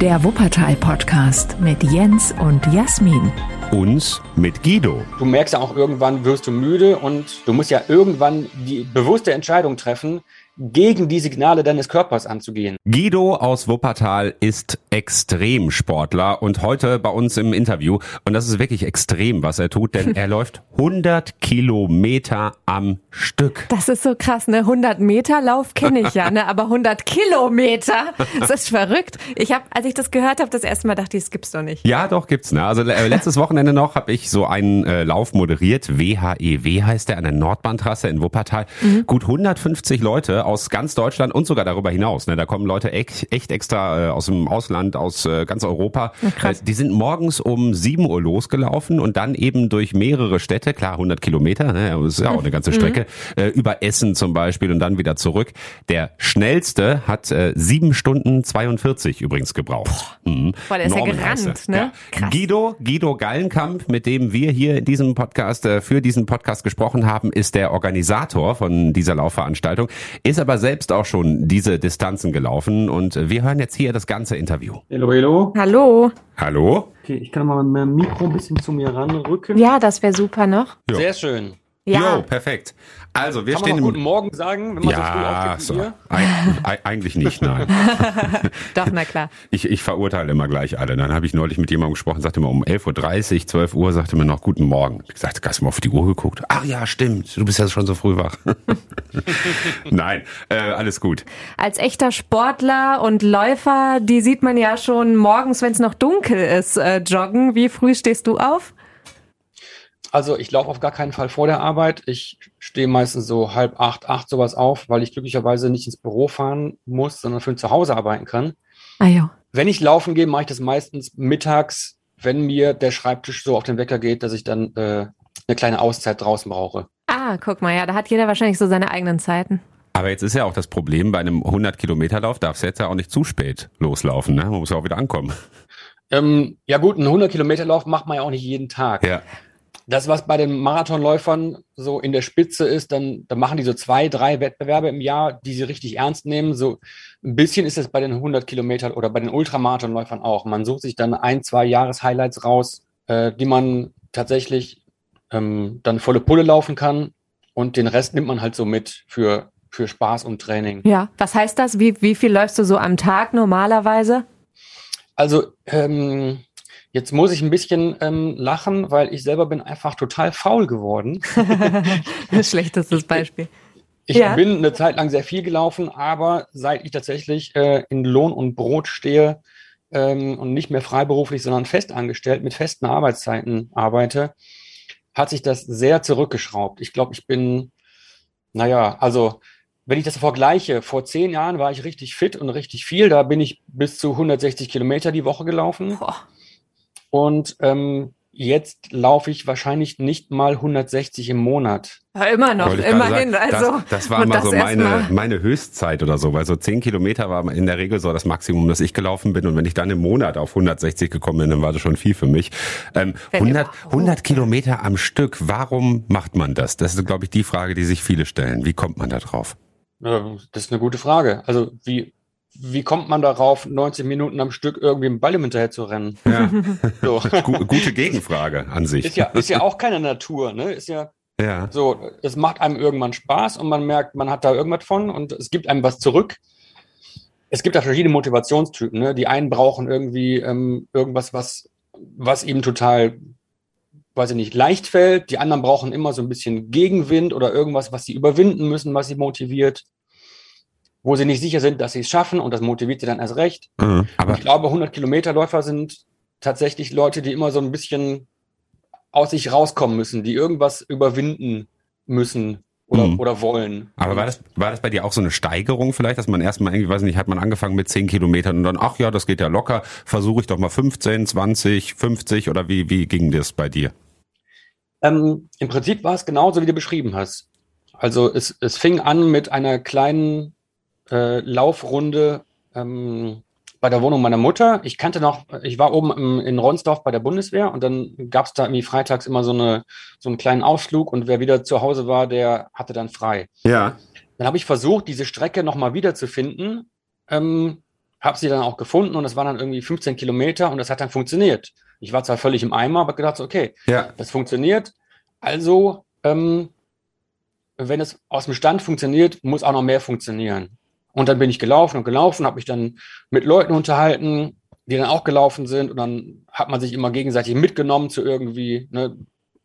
Der Wuppertal-Podcast mit Jens und Jasmin. Uns mit Guido. Du merkst ja auch irgendwann wirst du müde und du musst ja irgendwann die bewusste Entscheidung treffen, gegen die Signale deines Körpers anzugehen. Guido aus Wuppertal ist Extremsportler und heute bei uns im Interview. Und das ist wirklich extrem, was er tut, denn er läuft 100 Kilometer am Stück. Das ist so krass, ne? 100 Meter Lauf kenne ich ja, ne? Aber 100 Kilometer, das ist verrückt. Ich habe, als ich das gehört habe, das erste Mal dachte ich, das gibt's doch nicht. Ja, doch gibt's. Ne? Also äh, letztes Wochenende noch habe ich so einen äh, Lauf moderiert. WHEW heißt der an der Nordbahntrasse in Wuppertal. Mhm. Gut 150 Leute aus ganz Deutschland und sogar darüber hinaus. Ne? Da kommen Leute echt, echt extra äh, aus dem Ausland, aus äh, ganz Europa. Ja, äh, die sind morgens um 7 Uhr losgelaufen und dann eben durch mehrere Städte, klar 100 Kilometer, ne? das ist ja auch eine ganze Strecke, mhm. äh, über Essen zum Beispiel und dann wieder zurück. Der schnellste hat äh, 7 Stunden 42 übrigens gebraucht. Mhm. Boah, der ist ja gerannt, ne? Ja. Guido, Guido Gallenkamp, mit dem wir hier in diesem Podcast, äh, für diesen Podcast gesprochen haben, ist der Organisator von dieser Laufveranstaltung, ist aber selbst auch schon diese Distanzen gelaufen und wir hören jetzt hier das ganze Interview. Hallo, hallo. Hallo. Hallo. Okay, ich kann mal mein Mikro ein bisschen zu mir ranrücken. Ja, das wäre super noch. Jo. Sehr schön. Ja. Jo, perfekt. Also, wir Kann stehen man guten Morgen sagen, wenn man ja, so früh aufsteht so. Eig eigentlich nicht, nein. Doch, na klar. Ich, ich verurteile immer gleich alle. Dann habe ich neulich mit jemandem gesprochen, sagte mir um 11.30 Uhr, 12 Uhr, sagte mir noch guten Morgen. Ich sagte, hast du mal auf die Uhr geguckt? Ach ja, stimmt, du bist ja schon so früh wach. nein, äh, alles gut. Als echter Sportler und Läufer, die sieht man ja schon morgens, wenn es noch dunkel ist, äh, joggen. Wie früh stehst du auf? Also ich laufe auf gar keinen Fall vor der Arbeit. Ich stehe meistens so halb acht, acht sowas auf, weil ich glücklicherweise nicht ins Büro fahren muss, sondern für zu Hause arbeiten kann. Ah ja. Wenn ich laufen gehe, mache ich das meistens mittags, wenn mir der Schreibtisch so auf den Wecker geht, dass ich dann äh, eine kleine Auszeit draußen brauche. Ah, guck mal, ja, da hat jeder wahrscheinlich so seine eigenen Zeiten. Aber jetzt ist ja auch das Problem, bei einem 100-Kilometer-Lauf darfst du jetzt ja auch nicht zu spät loslaufen. Ne? Man muss ja auch wieder ankommen. Ähm, ja gut, einen 100-Kilometer-Lauf macht man ja auch nicht jeden Tag. Ja. Das, was bei den Marathonläufern so in der Spitze ist, dann, dann machen die so zwei, drei Wettbewerbe im Jahr, die sie richtig ernst nehmen. So ein bisschen ist es bei den 100 Kilometern oder bei den Ultramarathonläufern auch. Man sucht sich dann ein, zwei Jahreshighlights raus, äh, die man tatsächlich ähm, dann volle Pulle laufen kann. Und den Rest nimmt man halt so mit für, für Spaß und Training. Ja, was heißt das? Wie, wie viel läufst du so am Tag normalerweise? Also, ähm, Jetzt muss ich ein bisschen ähm, lachen, weil ich selber bin einfach total faul geworden. das schlechteste Beispiel. Ich ja. bin eine Zeit lang sehr viel gelaufen, aber seit ich tatsächlich äh, in Lohn und Brot stehe ähm, und nicht mehr freiberuflich, sondern festangestellt mit festen Arbeitszeiten arbeite, hat sich das sehr zurückgeschraubt. Ich glaube, ich bin, naja, also wenn ich das vergleiche, vor zehn Jahren war ich richtig fit und richtig viel. Da bin ich bis zu 160 Kilometer die Woche gelaufen. Boah. Und ähm, jetzt laufe ich wahrscheinlich nicht mal 160 im Monat. Ja, immer noch, immerhin. Sagen, also, das, das war immer so meine, meine Höchstzeit oder so, weil so 10 Kilometer war in der Regel so das Maximum, das ich gelaufen bin. Und wenn ich dann im Monat auf 160 gekommen bin, dann war das schon viel für mich. Ähm, 100, 100 Kilometer am Stück, warum macht man das? Das ist, glaube ich, die Frage, die sich viele stellen. Wie kommt man da drauf? Das ist eine gute Frage. Also wie, wie kommt man darauf, 90 Minuten am Stück irgendwie im Ball hinterher zu rennen? Ja. So. Gute Gegenfrage an sich. Ist ja, ist ja auch keine Natur, ne? Ist ja, ja. So, es macht einem irgendwann Spaß und man merkt, man hat da irgendwas von und es gibt einem was zurück. Es gibt da verschiedene Motivationstypen, ne? Die einen brauchen irgendwie ähm, irgendwas, was, was eben total, weiß ich nicht, leicht fällt. Die anderen brauchen immer so ein bisschen Gegenwind oder irgendwas, was sie überwinden müssen, was sie motiviert wo sie nicht sicher sind, dass sie es schaffen und das motiviert sie dann erst recht. Mhm, aber ich glaube, 100 Kilometerläufer sind tatsächlich Leute, die immer so ein bisschen aus sich rauskommen müssen, die irgendwas überwinden müssen oder, mhm. oder wollen. Aber war das, war das bei dir auch so eine Steigerung vielleicht, dass man erstmal irgendwie, weiß nicht, hat man angefangen mit 10 Kilometern und dann, ach ja, das geht ja locker, versuche ich doch mal 15, 20, 50 oder wie, wie ging das bei dir? Ähm, Im Prinzip war es genauso, wie du beschrieben hast. Also es, es fing an mit einer kleinen äh, Laufrunde ähm, bei der Wohnung meiner Mutter. Ich kannte noch, ich war oben im, in Ronsdorf bei der Bundeswehr und dann gab es da irgendwie freitags immer so, eine, so einen kleinen Ausflug und wer wieder zu Hause war, der hatte dann frei. Ja. Dann habe ich versucht, diese Strecke nochmal wiederzufinden. Ähm, habe sie dann auch gefunden und das waren dann irgendwie 15 Kilometer und das hat dann funktioniert. Ich war zwar völlig im Eimer, aber gedacht, okay, ja. das funktioniert. Also, ähm, wenn es aus dem Stand funktioniert, muss auch noch mehr funktionieren. Und dann bin ich gelaufen und gelaufen, habe mich dann mit Leuten unterhalten, die dann auch gelaufen sind und dann hat man sich immer gegenseitig mitgenommen zu irgendwie, ne,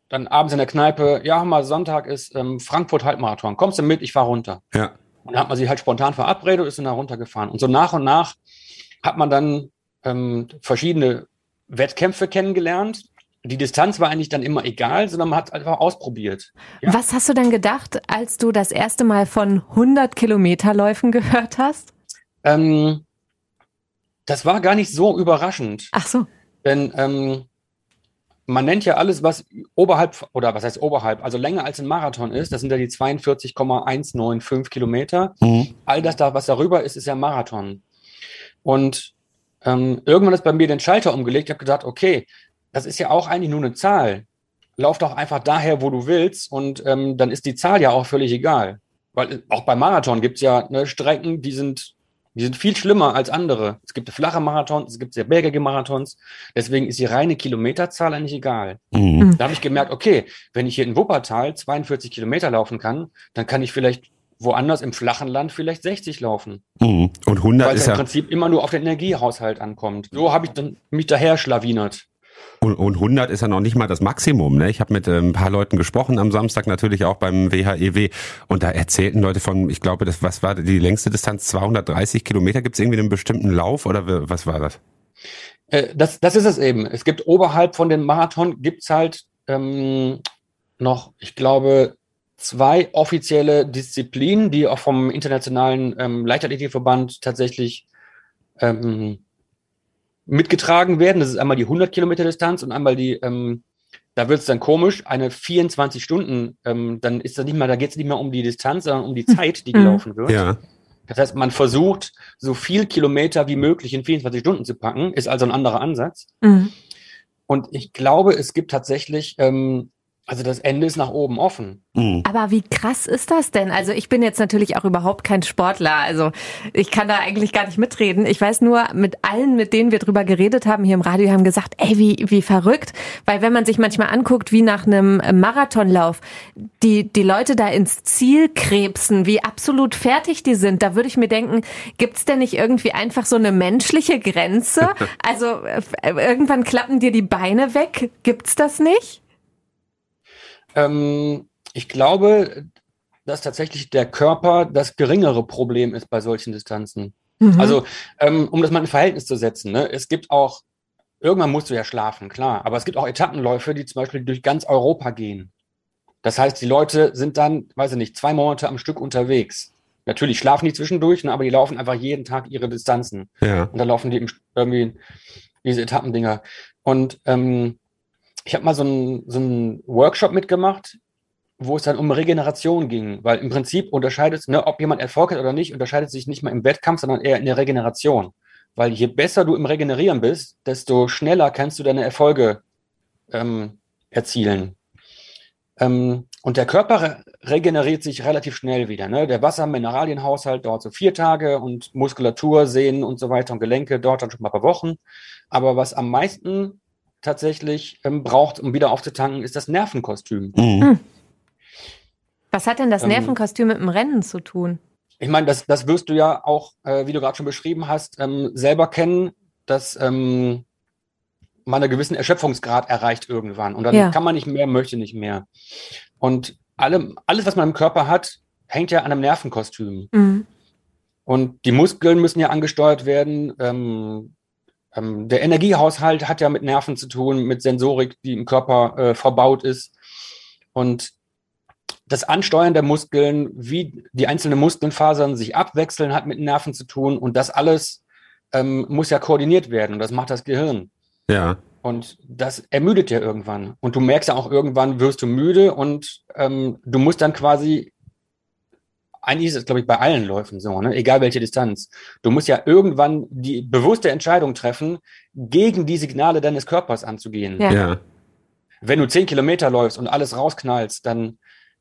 dann abends in der Kneipe, ja, mal Sonntag ist ähm, Frankfurt Halbmarathon, kommst du mit, ich fahr runter. Ja. Und dann hat man sich halt spontan verabredet und ist dann da runtergefahren. Und so nach und nach hat man dann ähm, verschiedene Wettkämpfe kennengelernt. Die Distanz war eigentlich dann immer egal, sondern man hat einfach ausprobiert. Ja. Was hast du dann gedacht, als du das erste Mal von 100 Kilometerläufen gehört hast? Ähm, das war gar nicht so überraschend. Ach so. Denn ähm, man nennt ja alles, was oberhalb, oder was heißt oberhalb, also länger als ein Marathon ist, das sind ja die 42,195 Kilometer. Mhm. All das da, was darüber ist, ist ja Marathon. Und ähm, irgendwann ist bei mir den Schalter umgelegt. Ich habe gedacht, okay, das ist ja auch eigentlich nur eine Zahl. Lauf doch einfach daher, wo du willst, und ähm, dann ist die Zahl ja auch völlig egal. Weil auch beim Marathon gibt's ja ne, Strecken, die sind, die sind viel schlimmer als andere. Es gibt flache Marathons, es gibt sehr bergige Marathons. Deswegen ist die reine Kilometerzahl eigentlich egal. Mhm. Da habe ich gemerkt, okay, wenn ich hier in Wuppertal 42 Kilometer laufen kann, dann kann ich vielleicht woanders im flachen Land vielleicht 60 laufen. Mhm. Und 100 Weil ist es ja im Prinzip immer nur auf den Energiehaushalt ankommt. So habe ich dann mich daher schlawinert. Und, und 100 ist ja noch nicht mal das Maximum. Ne? Ich habe mit äh, ein paar Leuten gesprochen am Samstag, natürlich auch beim WHEW. E und da erzählten Leute von, ich glaube, das was war die längste Distanz? 230 Kilometer. Gibt es irgendwie einen bestimmten Lauf oder was war das? Äh, das, das ist es eben. Es gibt oberhalb von den Marathon gibt's halt ähm, noch, ich glaube, zwei offizielle Disziplinen, die auch vom Internationalen ähm, Leichtathletikverband tatsächlich ähm, mitgetragen werden. Das ist einmal die 100 Kilometer Distanz und einmal die, ähm, da wird es dann komisch, eine 24 Stunden, ähm, dann ist das nicht mehr, da geht es nicht mehr um die Distanz, sondern um die. Zeit, die gelaufen wird. Ja. Das heißt, man versucht, so viel Kilometer wie möglich in 24 Stunden zu packen, ist also ein anderer Ansatz. Mhm. Und ich glaube, es gibt tatsächlich ähm, also das Ende ist nach oben offen. Mhm. Aber wie krass ist das denn? Also ich bin jetzt natürlich auch überhaupt kein Sportler. Also ich kann da eigentlich gar nicht mitreden. Ich weiß nur, mit allen, mit denen wir drüber geredet haben hier im Radio, haben gesagt, ey, wie, wie verrückt. Weil wenn man sich manchmal anguckt, wie nach einem Marathonlauf, die, die Leute da ins Ziel krebsen, wie absolut fertig die sind, da würde ich mir denken, gibt's denn nicht irgendwie einfach so eine menschliche Grenze? Also äh, irgendwann klappen dir die Beine weg. Gibt's das nicht? Ähm, ich glaube, dass tatsächlich der Körper das geringere Problem ist bei solchen Distanzen. Mhm. Also, ähm, um das mal in Verhältnis zu setzen, ne? es gibt auch, irgendwann musst du ja schlafen, klar, aber es gibt auch Etappenläufe, die zum Beispiel durch ganz Europa gehen. Das heißt, die Leute sind dann, weiß ich nicht, zwei Monate am Stück unterwegs. Natürlich schlafen die zwischendurch, ne, aber die laufen einfach jeden Tag ihre Distanzen. Ja. Und dann laufen die irgendwie diese Etappendinger. Und ähm, ich habe mal so einen so Workshop mitgemacht, wo es dann um Regeneration ging, weil im Prinzip unterscheidet, ne, ob jemand Erfolg hat oder nicht, unterscheidet sich nicht mal im Wettkampf, sondern eher in der Regeneration. Weil je besser du im Regenerieren bist, desto schneller kannst du deine Erfolge ähm, erzielen. Ähm, und der Körper regeneriert sich relativ schnell wieder. Ne? Der Wasser-Mineralienhaushalt dauert so vier Tage und Muskulatur, Sehnen und so weiter und Gelenke dauert dann schon mal ein paar Wochen. Aber was am meisten tatsächlich ähm, braucht, um wieder aufzutanken, ist das Nervenkostüm. Mhm. Hm. Was hat denn das ähm, Nervenkostüm mit dem Rennen zu tun? Ich meine, das, das wirst du ja auch, äh, wie du gerade schon beschrieben hast, ähm, selber kennen, dass ähm, man einen gewissen Erschöpfungsgrad erreicht irgendwann. Und dann ja. kann man nicht mehr, möchte nicht mehr. Und alle, alles, was man im Körper hat, hängt ja an einem Nervenkostüm. Mhm. Und die Muskeln müssen ja angesteuert werden. Ähm, ähm, der Energiehaushalt hat ja mit Nerven zu tun, mit Sensorik, die im Körper äh, verbaut ist. Und das Ansteuern der Muskeln, wie die einzelnen Muskelfasern sich abwechseln, hat mit Nerven zu tun. Und das alles ähm, muss ja koordiniert werden. Und das macht das Gehirn. Ja. Und das ermüdet ja irgendwann. Und du merkst ja auch irgendwann, wirst du müde und ähm, du musst dann quasi eigentlich ist es, glaube ich, bei allen Läufen so, ne? egal welche Distanz. Du musst ja irgendwann die bewusste Entscheidung treffen, gegen die Signale deines Körpers anzugehen. Ja. ja. Wenn du zehn Kilometer läufst und alles rausknallst, dann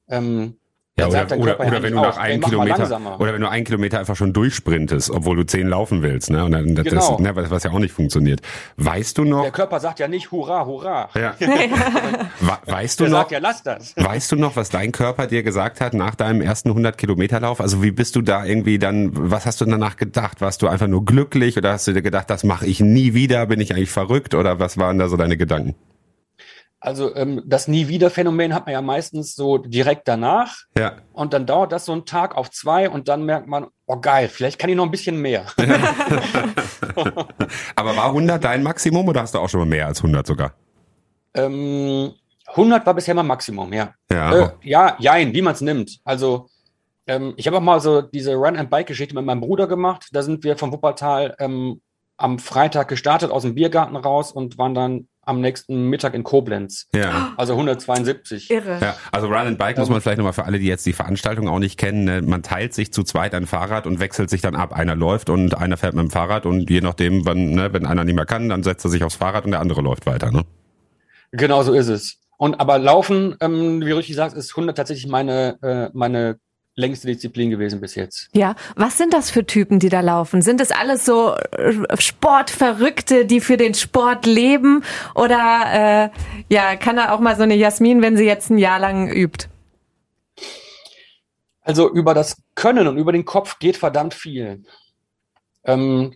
ähm, Ja, oder, oder, oder wenn du nach einem Kilometer oder wenn du einen Kilometer einfach schon durchsprintest, obwohl du zehn laufen willst, ne? Und dann, das, genau. ne, was, was ja auch nicht funktioniert. Weißt du noch? Der Körper sagt ja nicht Hurra, Hurra. Ja. weißt du Der noch? Sagt ja, lass das. Weißt du noch, was dein Körper dir gesagt hat nach deinem ersten 100 Kilometer Lauf? Also wie bist du da irgendwie dann? Was hast du danach gedacht? Warst du einfach nur glücklich oder hast du dir gedacht, das mache ich nie wieder? Bin ich eigentlich verrückt oder was waren da so deine Gedanken? Also ähm, das Nie wieder Phänomen hat man ja meistens so direkt danach. Ja. Und dann dauert das so einen Tag auf zwei und dann merkt man, oh geil, vielleicht kann ich noch ein bisschen mehr. Aber war 100 dein Maximum oder hast du auch schon mal mehr als 100 sogar? Ähm, 100 war bisher mein Maximum, ja. Ja, äh, ja jein, wie man es nimmt. Also ähm, ich habe auch mal so diese Run-and-Bike-Geschichte mit meinem Bruder gemacht. Da sind wir vom Wuppertal ähm, am Freitag gestartet aus dem Biergarten raus und waren dann am nächsten Mittag in Koblenz. Ja. Also 172. Irre. Ja, also Run and Bike muss man vielleicht nochmal für alle, die jetzt die Veranstaltung auch nicht kennen, ne? man teilt sich zu zweit ein Fahrrad und wechselt sich dann ab. Einer läuft und einer fährt mit dem Fahrrad und je nachdem, wann, ne, wenn einer nicht mehr kann, dann setzt er sich aufs Fahrrad und der andere läuft weiter. Ne? Genau so ist es. Und aber Laufen, ähm, wie du richtig sagst, ist 100 tatsächlich meine, äh, meine längste Disziplin gewesen bis jetzt. Ja, was sind das für Typen, die da laufen? Sind es alles so äh, Sportverrückte, die für den Sport leben? Oder äh, ja, kann da auch mal so eine Jasmin, wenn sie jetzt ein Jahr lang übt? Also über das Können und über den Kopf geht verdammt viel. Ähm,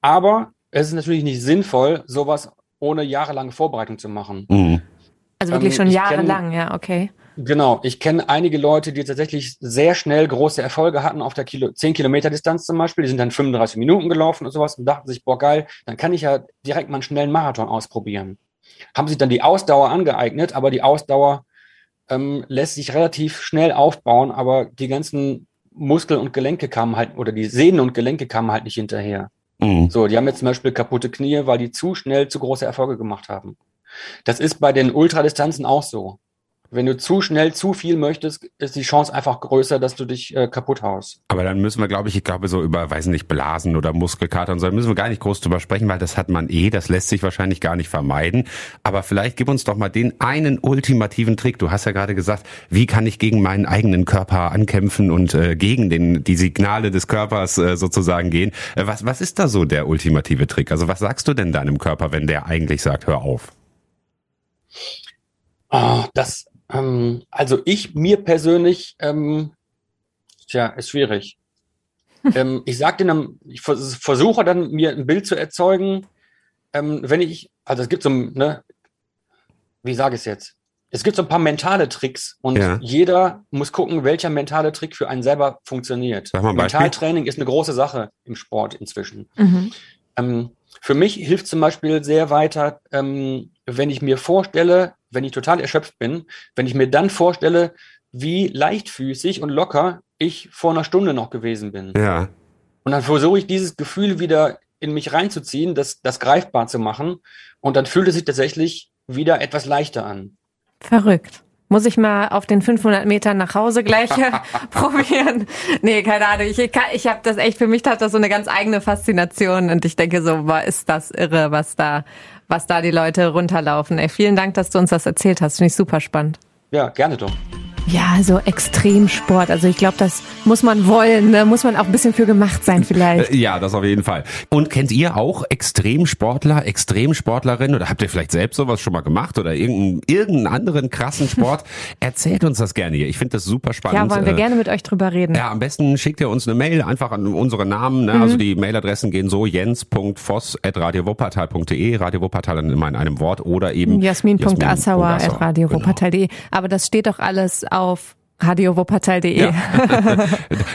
aber es ist natürlich nicht sinnvoll, sowas ohne jahrelange Vorbereitung zu machen. Mhm. Also wirklich ähm, schon jahrelang, ja, okay. Genau, ich kenne einige Leute, die tatsächlich sehr schnell große Erfolge hatten auf der Kilo 10 Kilometer Distanz zum Beispiel. Die sind dann 35 Minuten gelaufen und sowas und dachten sich, boah geil, dann kann ich ja direkt mal einen schnellen Marathon ausprobieren. Haben sich dann die Ausdauer angeeignet, aber die Ausdauer ähm, lässt sich relativ schnell aufbauen, aber die ganzen Muskeln und Gelenke kamen halt, oder die Sehnen und Gelenke kamen halt nicht hinterher. Mhm. So, die haben jetzt zum Beispiel kaputte Knie, weil die zu schnell zu große Erfolge gemacht haben. Das ist bei den Ultradistanzen auch so. Wenn du zu schnell zu viel möchtest, ist die Chance einfach größer, dass du dich äh, kaputt haust. Aber dann müssen wir, glaube ich, ich glaube so über, weiß nicht, Blasen oder Muskelkater und so, müssen wir gar nicht groß drüber sprechen, weil das hat man eh, das lässt sich wahrscheinlich gar nicht vermeiden. Aber vielleicht gib uns doch mal den einen ultimativen Trick. Du hast ja gerade gesagt, wie kann ich gegen meinen eigenen Körper ankämpfen und äh, gegen den, die Signale des Körpers äh, sozusagen gehen. Äh, was, was ist da so der ultimative Trick? Also was sagst du denn deinem Körper, wenn der eigentlich sagt, hör auf? Oh, das, ähm, also ich, mir persönlich, ähm, tja, ist schwierig. ähm, ich sag denen, ich versuche dann mir ein Bild zu erzeugen, ähm, wenn ich, also es gibt so, ne, wie sage ich es jetzt? Es gibt so ein paar mentale Tricks und ja. jeder muss gucken, welcher mentale Trick für einen selber funktioniert. Mentaltraining ist eine große Sache im Sport inzwischen. Mhm. Ähm, für mich hilft zum Beispiel sehr weiter, ähm, wenn ich mir vorstelle, wenn ich total erschöpft bin, wenn ich mir dann vorstelle, wie leichtfüßig und locker ich vor einer Stunde noch gewesen bin. Ja. Und dann versuche ich dieses Gefühl wieder in mich reinzuziehen, das, das greifbar zu machen. Und dann fühlt es sich tatsächlich wieder etwas leichter an. Verrückt. Muss ich mal auf den 500 Metern nach Hause gleich probieren? Nee, keine Ahnung. Ich, ich, habe das echt, für mich hat das so eine ganz eigene Faszination und ich denke so, boah, ist das irre, was da, was da die Leute runterlaufen. Ey, vielen Dank, dass du uns das erzählt hast. Finde ich super spannend. Ja, gerne doch. Ja, so Extremsport. Also ich glaube, das muss man wollen, ne? muss man auch ein bisschen für gemacht sein vielleicht. Äh, ja, das auf jeden Fall. Und kennt ihr auch Extremsportler, Extremsportlerinnen oder habt ihr vielleicht selbst sowas schon mal gemacht oder irgendeinen, irgendeinen anderen krassen Sport? Erzählt uns das gerne hier. Ich finde das super spannend. Ja, wollen wir äh, gerne mit euch drüber reden. Ja, am besten schickt ihr uns eine Mail einfach an unsere Namen. Ne? Mhm. Also die Mailadressen gehen so jens.voss.radiowuppertal.de, Radio Wuppertal dann immer in einem Wort oder eben jasmin.assauer.radiowuppertal.de. Genau. Aber das steht doch alles auf radiowuppertal.de. Ja.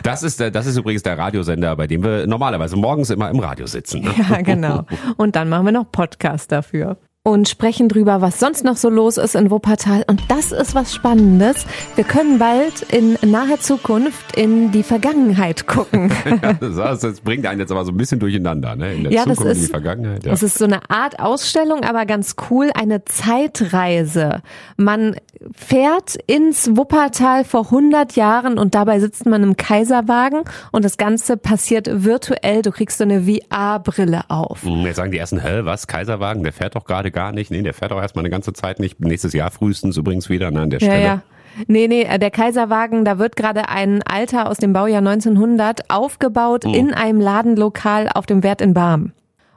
Das ist das ist übrigens der Radiosender, bei dem wir normalerweise morgens immer im Radio sitzen. Ne? Ja, genau. Und dann machen wir noch Podcast dafür und sprechen drüber, was sonst noch so los ist in Wuppertal. Und das ist was Spannendes. Wir können bald in naher Zukunft in die Vergangenheit gucken. ja, das, das, bringt einen jetzt aber so ein bisschen durcheinander, ne? In der ja, Zukunft das ist, in die Vergangenheit. Ja. Es ist so eine Art Ausstellung, aber ganz cool, eine Zeitreise. Man fährt ins Wuppertal vor 100 Jahren und dabei sitzt man im Kaiserwagen und das Ganze passiert virtuell. Du kriegst so eine VR-Brille auf. Hm, jetzt sagen die ersten, hä, was, Kaiserwagen, der fährt doch gerade gerade gar nicht. Nee, der fährt auch erstmal eine ganze Zeit nicht. Nächstes Jahr frühestens übrigens wieder ne, an der Stelle. Ja, ja. Nee, nee, äh, der Kaiserwagen, da wird gerade ein Alter aus dem Baujahr 1900 aufgebaut mhm. in einem Ladenlokal auf dem Wert in Barm.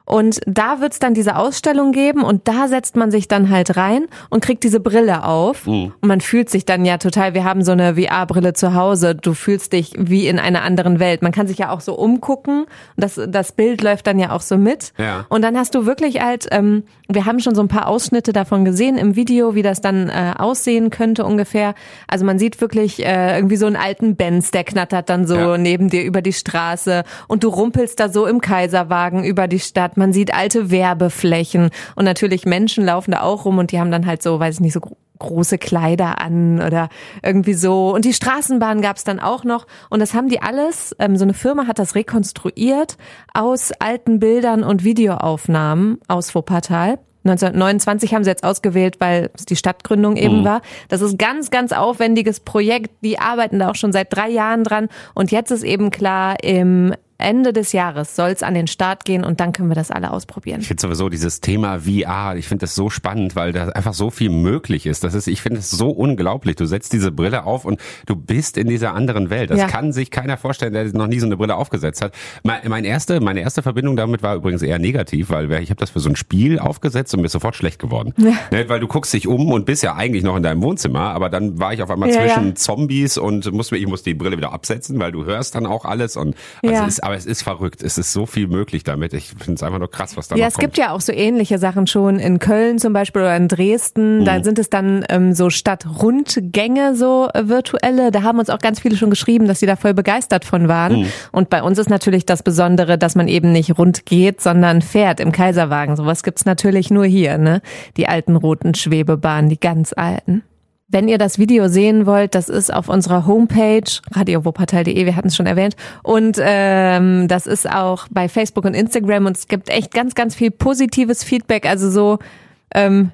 Und da wird's dann diese Ausstellung geben und da setzt man sich dann halt rein und kriegt diese Brille auf. Mhm. Und man fühlt sich dann ja total, wir haben so eine VR-Brille zu Hause, du fühlst dich wie in einer anderen Welt. Man kann sich ja auch so umgucken und das, das Bild läuft dann ja auch so mit. Ja. Und dann hast du wirklich halt, ähm, wir haben schon so ein paar Ausschnitte davon gesehen im Video, wie das dann äh, aussehen könnte ungefähr. Also man sieht wirklich äh, irgendwie so einen alten Benz, der knattert dann so ja. neben dir über die Straße und du rumpelst da so im Kaiserwagen über die Stadt man sieht alte Werbeflächen und natürlich Menschen laufen da auch rum und die haben dann halt so, weiß ich nicht, so große Kleider an oder irgendwie so. Und die Straßenbahn gab es dann auch noch. Und das haben die alles, ähm, so eine Firma hat das rekonstruiert aus alten Bildern und Videoaufnahmen aus Wuppertal. 1929 haben sie jetzt ausgewählt, weil es die Stadtgründung eben mhm. war. Das ist ganz, ganz aufwendiges Projekt. Die arbeiten da auch schon seit drei Jahren dran. Und jetzt ist eben klar, im Ende des Jahres soll es an den Start gehen und dann können wir das alle ausprobieren. Ich finde sowieso dieses Thema VR, ich finde das so spannend, weil da einfach so viel möglich ist. Das ist, ich finde es so unglaublich. Du setzt diese Brille auf und du bist in dieser anderen Welt. Das ja. kann sich keiner vorstellen, der noch nie so eine Brille aufgesetzt hat. Meine erste, meine erste Verbindung damit war übrigens eher negativ, weil ich habe das für so ein Spiel aufgesetzt und mir ist sofort schlecht geworden. Ja. Ne, weil du guckst dich um und bist ja eigentlich noch in deinem Wohnzimmer, aber dann war ich auf einmal ja, zwischen Zombies und musste, ich musste die Brille wieder absetzen, weil du hörst dann auch alles und also ist, aber es ist verrückt. Es ist so viel möglich damit. Ich finde es einfach nur krass, was da Ja, es kommt. gibt ja auch so ähnliche Sachen schon in Köln zum Beispiel oder in Dresden. Mhm. Da sind es dann ähm, so Stadtrundgänge, so äh, virtuelle. Da haben uns auch ganz viele schon geschrieben, dass sie da voll begeistert von waren. Mhm. Und bei uns ist natürlich das Besondere, dass man eben nicht rund geht, sondern fährt im Kaiserwagen. Sowas gibt's natürlich nur hier, ne? Die alten roten Schwebebahnen, die ganz alten. Wenn ihr das Video sehen wollt, das ist auf unserer Homepage radiowuppertal.de, wir hatten es schon erwähnt. Und ähm, das ist auch bei Facebook und Instagram und es gibt echt ganz, ganz viel positives Feedback. Also so, ähm,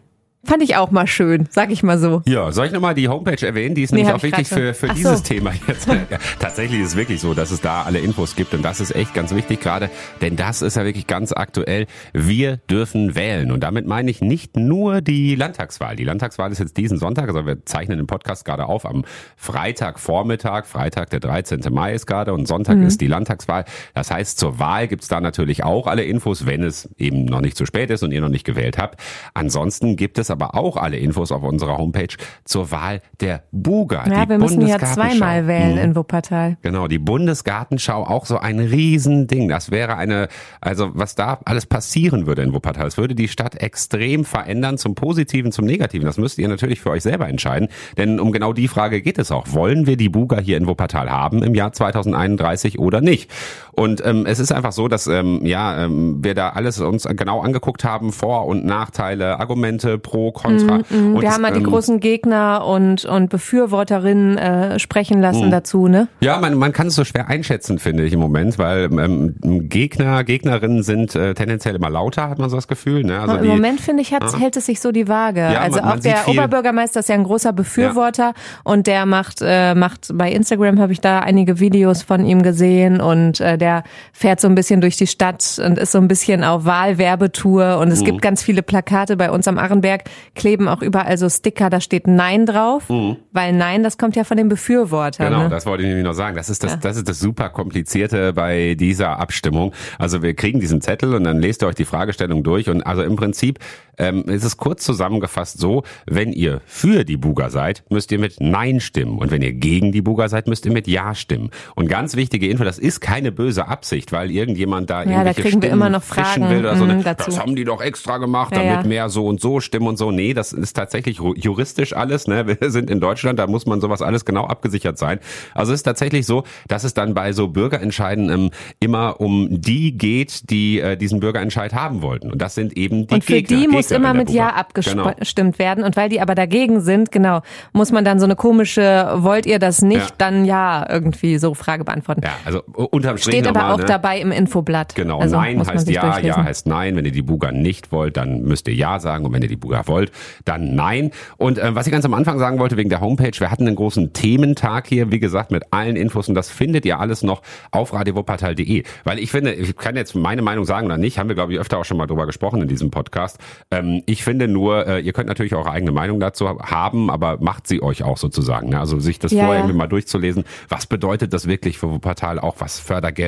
Fand ich auch mal schön, sag ich mal so. Ja, soll ich nochmal die Homepage erwähnen? Die ist nee, nämlich auch wichtig für, für dieses so. Thema jetzt. ja, tatsächlich ist es wirklich so, dass es da alle Infos gibt und das ist echt ganz wichtig gerade, denn das ist ja wirklich ganz aktuell. Wir dürfen wählen und damit meine ich nicht nur die Landtagswahl. Die Landtagswahl ist jetzt diesen Sonntag, also wir zeichnen den Podcast gerade auf am Freitagvormittag, Freitag der 13. Mai ist gerade und Sonntag mhm. ist die Landtagswahl. Das heißt, zur Wahl gibt's da natürlich auch alle Infos, wenn es eben noch nicht zu spät ist und ihr noch nicht gewählt habt. Ansonsten gibt es aber aber auch alle Infos auf unserer Homepage zur Wahl der Buga. Ja, wir müssen ja zweimal wählen mhm. in Wuppertal. Genau, die Bundesgartenschau auch so ein Riesending. Das wäre eine, also was da alles passieren würde in Wuppertal. Es würde die Stadt extrem verändern, zum Positiven, zum Negativen. Das müsst ihr natürlich für euch selber entscheiden. Denn um genau die Frage geht es auch. Wollen wir die Buga hier in Wuppertal haben im Jahr 2031 oder nicht? Und ähm, es ist einfach so, dass ähm, ja ähm, wir da alles uns genau angeguckt haben, Vor- und Nachteile, Argumente pro Contra. Mm, mm, wir haben halt die ähm, großen Gegner und, und Befürworterinnen äh, sprechen lassen mm. dazu, ne? Ja, man, man kann es so schwer einschätzen, finde ich im Moment, weil ähm, Gegner, Gegnerinnen sind äh, tendenziell immer lauter, hat man so das Gefühl. Ne? Also Im die, Moment, finde ich, ja. hält es sich so die Waage. Ja, also man, auch der viel. Oberbürgermeister ist ja ein großer Befürworter ja. und der macht, äh, macht bei Instagram habe ich da einige Videos von ihm gesehen und äh, der fährt so ein bisschen durch die Stadt und ist so ein bisschen auf Wahlwerbetour und es mhm. gibt ganz viele Plakate bei uns am Arrenberg, kleben auch überall so Sticker, da steht Nein drauf, mhm. weil Nein, das kommt ja von den Befürwortern. Genau, ne? das wollte ich nämlich noch sagen. Das ist das, ja. das ist das super komplizierte bei dieser Abstimmung. Also wir kriegen diesen Zettel und dann lest ihr euch die Fragestellung durch und also im Prinzip ähm, ist es kurz zusammengefasst so, wenn ihr für die Buga seid, müsst ihr mit Nein stimmen und wenn ihr gegen die Buga seid, müsst ihr mit Ja stimmen. Und ganz wichtige Info, das ist keine böse Absicht, weil irgendjemand da ja, irgendwelche da kriegen wir immer noch Fragen will oder so. Mhm, das haben die doch extra gemacht, damit ja. mehr so und so stimmen und so. Nee, das ist tatsächlich juristisch alles. Ne? Wir sind in Deutschland, da muss man sowas alles genau abgesichert sein. Also es ist tatsächlich so, dass es dann bei so Bürgerentscheiden ähm, immer um die geht, die äh, diesen Bürgerentscheid haben wollten. Und das sind eben die Und für Gegner, die muss immer mit Ja abgestimmt genau. werden. Und weil die aber dagegen sind, genau, muss man dann so eine komische, wollt ihr das nicht, ja. dann ja irgendwie so Frage beantworten. Ja, also unterm Strich Steht nochmal, aber auch ne? dabei im Infoblatt. Genau, also Nein heißt Ja, Ja heißt Nein. Wenn ihr die Buga nicht wollt, dann müsst ihr Ja sagen. Und wenn ihr die Buga wollt, dann nein. Und äh, was ich ganz am Anfang sagen wollte wegen der Homepage, wir hatten einen großen Thementag hier, wie gesagt, mit allen Infos und das findet ihr alles noch auf radiowuppertal.de. Weil ich finde, ich kann jetzt meine Meinung sagen oder nicht, haben wir glaube ich öfter auch schon mal drüber gesprochen in diesem Podcast. Ähm, ich finde nur, äh, ihr könnt natürlich eure eigene Meinung dazu haben, aber macht sie euch auch sozusagen. Ne? Also sich das ja, vorher ja. irgendwie mal durchzulesen, was bedeutet das wirklich für Wuppertal, auch was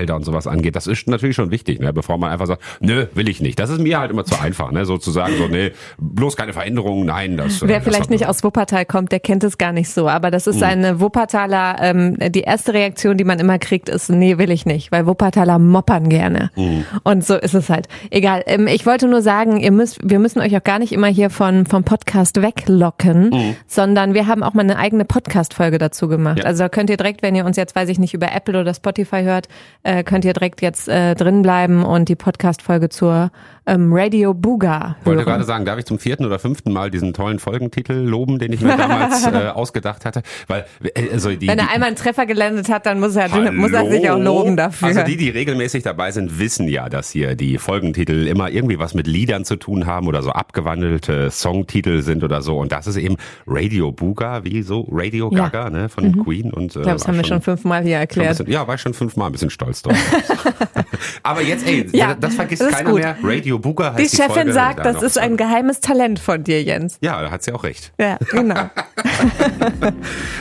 Fördergelder und sowas angeht. Das ist natürlich schon wichtig, ne? bevor man einfach sagt, nö, will ich nicht. Das ist mir halt immer zu einfach, ne? sozusagen so, nee, bloß keine Veränderungen, nein. Das, Wer das vielleicht nicht aus Wuppertal kommt, der kennt es gar nicht so, aber das ist mhm. eine Wuppertaler, ähm, die erste Reaktion, die man immer kriegt, ist, nee, will ich nicht, weil Wuppertaler moppern gerne. Mhm. Und so ist es halt. Egal, ähm, ich wollte nur sagen, ihr müsst, wir müssen euch auch gar nicht immer hier von, vom Podcast weglocken, mhm. sondern wir haben auch mal eine eigene Podcast-Folge dazu gemacht. Ja. Also könnt ihr direkt, wenn ihr uns jetzt, weiß ich nicht, über Apple oder Spotify hört, äh, könnt ihr direkt jetzt äh, drin bleiben und die Podcast-Folge zur ähm, Radio Buga. Ich wollte gerade sagen, darf ich zum vierten oder fünften Mal diesen tollen Folgentitel loben, den ich mir damals äh, ausgedacht hatte? Weil äh, also die, Wenn er einmal einen Treffer gelandet hat, dann muss er, Hallo? muss er sich auch loben dafür. Also die, die regelmäßig dabei sind, wissen ja, dass hier die Folgentitel immer irgendwie was mit Liedern zu tun haben oder so abgewandelte Songtitel sind oder so. Und das ist eben Radio Buga, wie so Radio Gaga ja. ne, von mhm. Queen. Und, äh, ich glaube, das haben wir schon fünfmal hier erklärt. Bisschen, ja, war ich schon fünfmal ein bisschen stolz drauf. Aber jetzt, ey, ja, das vergisst das keiner gut. mehr. Radio Buga heißt die, die Chefin Folge sagt, das ist ein geheimes Talent von dir, Jens. Ja, da hat sie auch recht. Ja, genau.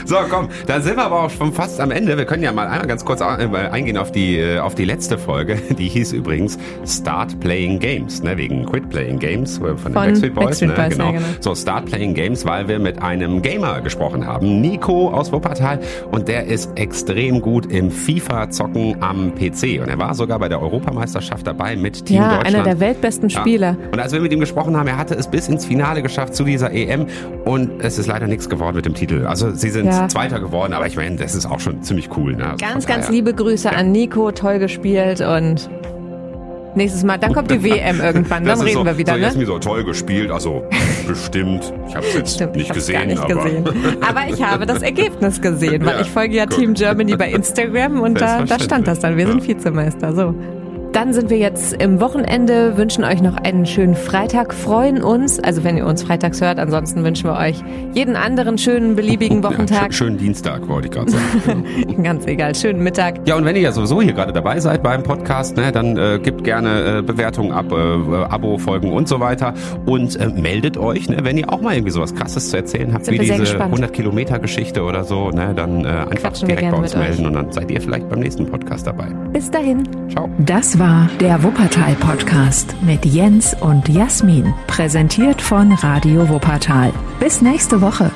so, komm, da sind wir aber auch schon fast am Ende. Wir können ja mal einmal ganz kurz eingehen auf die, äh, auf die letzte Folge. Die hieß übrigens Start Playing Games, ne, wegen Quit Playing Games äh, von, von den Backstreet Boys. Backstreet ne, Boys genau. Ja, genau. So, Start Playing Games, weil wir mit einem Gamer gesprochen haben, Nico aus Wuppertal. Und der ist extrem gut im FIFA-Zocken am PC. Und er war sogar bei der Europameisterschaft dabei mit Team ja, Deutschland. Ja, einer der weltbesten Spieler. Spieler. Und als wir mit ihm gesprochen haben, er hatte es bis ins Finale geschafft zu dieser EM und es ist leider nichts geworden mit dem Titel. Also sie sind ja. Zweiter geworden, aber ich meine, das ist auch schon ziemlich cool. Ne? Also ganz, ganz liebe Grüße ja. an Nico, toll gespielt und Nächstes Mal, dann kommt die WM irgendwann, dann reden so, wir wieder. So, ne? so toll gespielt, also bestimmt. Ich habe es jetzt Stimmt, nicht gesehen. Nicht aber. gesehen. aber ich habe das Ergebnis gesehen, weil ja, ich folge ja gut. Team Germany bei Instagram und da, da stand das dann. Wir sind Vizemeister. So. Dann sind wir jetzt im Wochenende, wünschen euch noch einen schönen Freitag, freuen uns, also wenn ihr uns freitags hört, ansonsten wünschen wir euch jeden anderen schönen, beliebigen Wochentag. Ja, schönen Dienstag, wollte ich gerade sagen. Ganz egal, schönen Mittag. Ja, und wenn ihr ja sowieso hier gerade dabei seid beim Podcast, ne, dann äh, gebt gerne äh, Bewertungen ab, äh, Abo, Folgen und so weiter und äh, meldet euch, ne, wenn ihr auch mal irgendwie sowas Krasses zu erzählen habt, Sind wie diese 100 Kilometer Geschichte oder so, ne, dann äh, einfach Quatschen direkt bei uns melden euch. und dann seid ihr vielleicht beim nächsten Podcast dabei. Bis dahin. Ciao. Das war der Wuppertal Podcast mit Jens und Jasmin, präsentiert von Radio Wuppertal. Bis nächste Woche.